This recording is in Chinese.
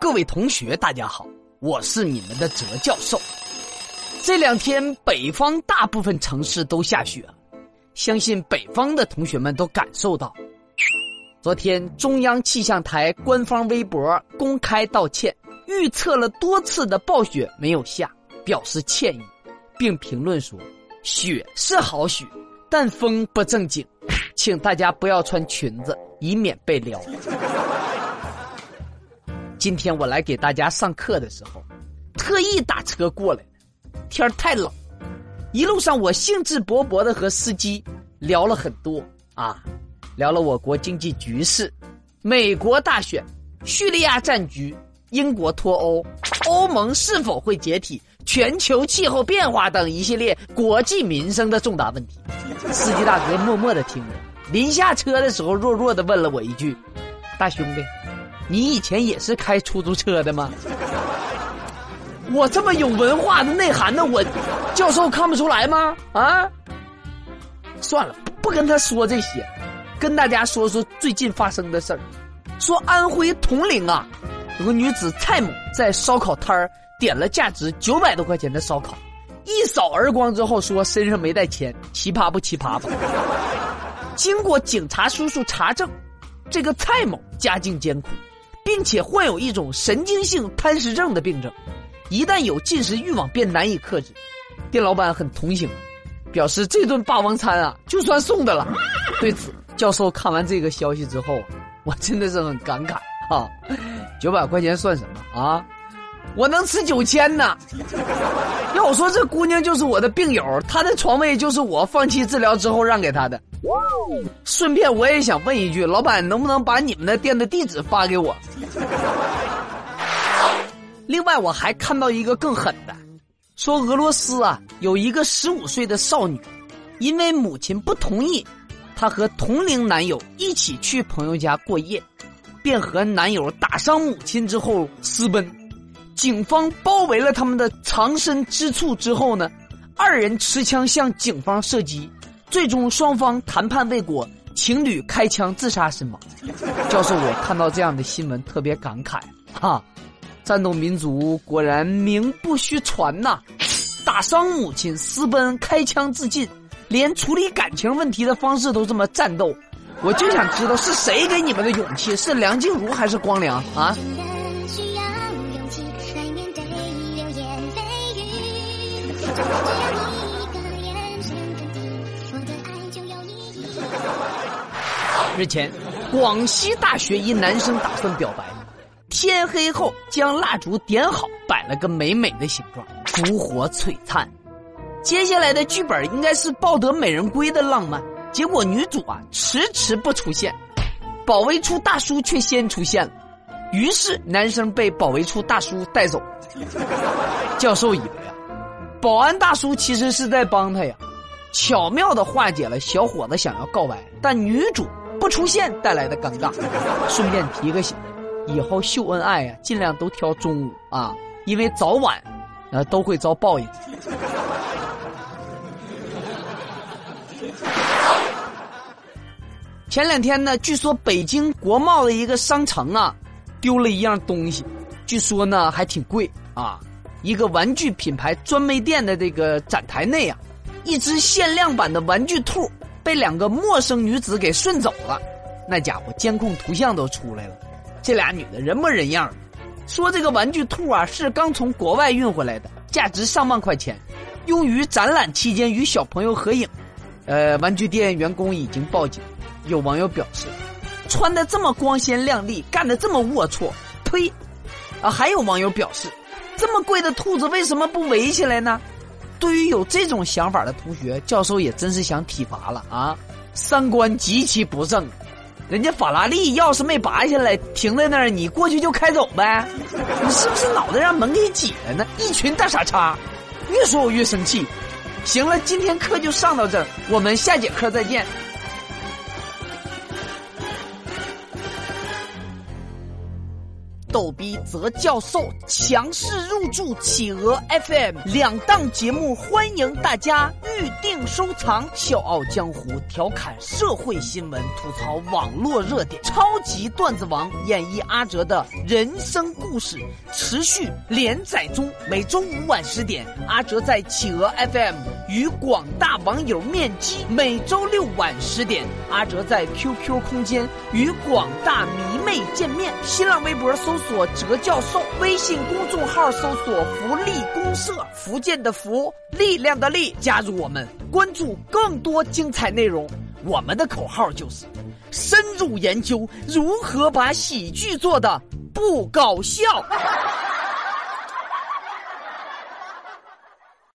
各位同学，大家好，我是你们的哲教授。这两天北方大部分城市都下雪了，相信北方的同学们都感受到。昨天中央气象台官方微博公开道歉，预测了多次的暴雪没有下，表示歉意，并评论说：“雪是好雪，但风不正经，请大家不要穿裙子，以免被撩。”今天我来给大家上课的时候，特意打车过来天儿太冷，一路上我兴致勃勃的和司机聊了很多啊，聊了我国经济局势、美国大选、叙利亚战局、英国脱欧、欧盟是否会解体、全球气候变化等一系列国计民生的重大问题。司机大哥默默的听着，临下车的时候弱弱的问了我一句：“大兄弟。”你以前也是开出租车的吗？我这么有文化的内涵的我，教授看不出来吗？啊，算了，不跟他说这些，跟大家说说最近发生的事儿。说安徽铜陵啊，有个女子蔡某在烧烤摊儿点了价值九百多块钱的烧烤，一扫而光之后说身上没带钱，奇葩不奇葩吧？经过警察叔叔查证，这个蔡某家境艰苦。并且患有一种神经性贪食症的病症，一旦有进食欲望便难以克制。店老板很同情，表示这顿霸王餐啊就算送的了。对此，教授看完这个消息之后，我真的是很感慨啊！九百块钱算什么啊？我能吃九千呢。要我说，这姑娘就是我的病友，她的床位就是我放弃治疗之后让给她的。顺便我也想问一句，老板能不能把你们的店的地址发给我？另外，我还看到一个更狠的，说俄罗斯啊有一个十五岁的少女，因为母亲不同意，她和同龄男友一起去朋友家过夜，便和男友打伤母亲之后私奔，警方包围了他们的藏身之处之后呢，二人持枪向警方射击。最终双方谈判未果，情侣开枪自杀身亡。教授，我看到这样的新闻特别感慨，哈，战斗民族果然名不虚传呐！打伤母亲私奔开枪自尽，连处理感情问题的方式都这么战斗，我就想知道是谁给你们的勇气？是梁静茹还是光良啊？日前，广西大学一男生打算表白，天黑后将蜡烛点好，摆了个美美的形状，烛火璀璨。接下来的剧本应该是抱得美人归的浪漫，结果女主啊迟迟不出现，保卫处大叔却先出现了，于是男生被保卫处大叔带走。教授以为，保安大叔其实是在帮他呀，巧妙的化解了小伙子想要告白，但女主。不出现带来的尴尬，顺便提个醒，以后秀恩爱呀，尽量都挑中午啊，因为早晚，呃，都会遭报应。前两天呢，据说北京国贸的一个商城啊，丢了一样东西，据说呢还挺贵啊，一个玩具品牌专卖店的这个展台内啊，一只限量版的玩具兔。被两个陌生女子给顺走了，那家伙监控图像都出来了，这俩女的人模人样说这个玩具兔啊是刚从国外运回来的，价值上万块钱，用于展览期间与小朋友合影。呃，玩具店员工已经报警。有网友表示，穿的这么光鲜亮丽，干的这么龌龊，呸！啊，还有网友表示，这么贵的兔子为什么不围起来呢？对于有这种想法的同学，教授也真是想体罚了啊！三观极其不正，人家法拉利钥匙没拔下来，停在那儿，你过去就开走呗？你是不是脑袋让门给挤了呢？一群大傻叉！越说我越生气。行了，今天课就上到这儿，我们下节课再见。逗逼泽教授强势入驻企鹅 FM 两档节目，欢迎大家预定收藏。笑傲江湖，调侃社会新闻，吐槽网络热点。超级段子王演绎阿哲的人生故事，持续连载中。每周五晚十点，阿哲在企鹅 FM 与广大网友面基；每周六晚十点，阿哲在 QQ 空间与广大迷妹见面。新浪微博搜。索哲教授微信公众号搜索福利公社，福建的福，力量的力，加入我们，关注更多精彩内容。我们的口号就是深入研究如何把喜剧做的不搞笑。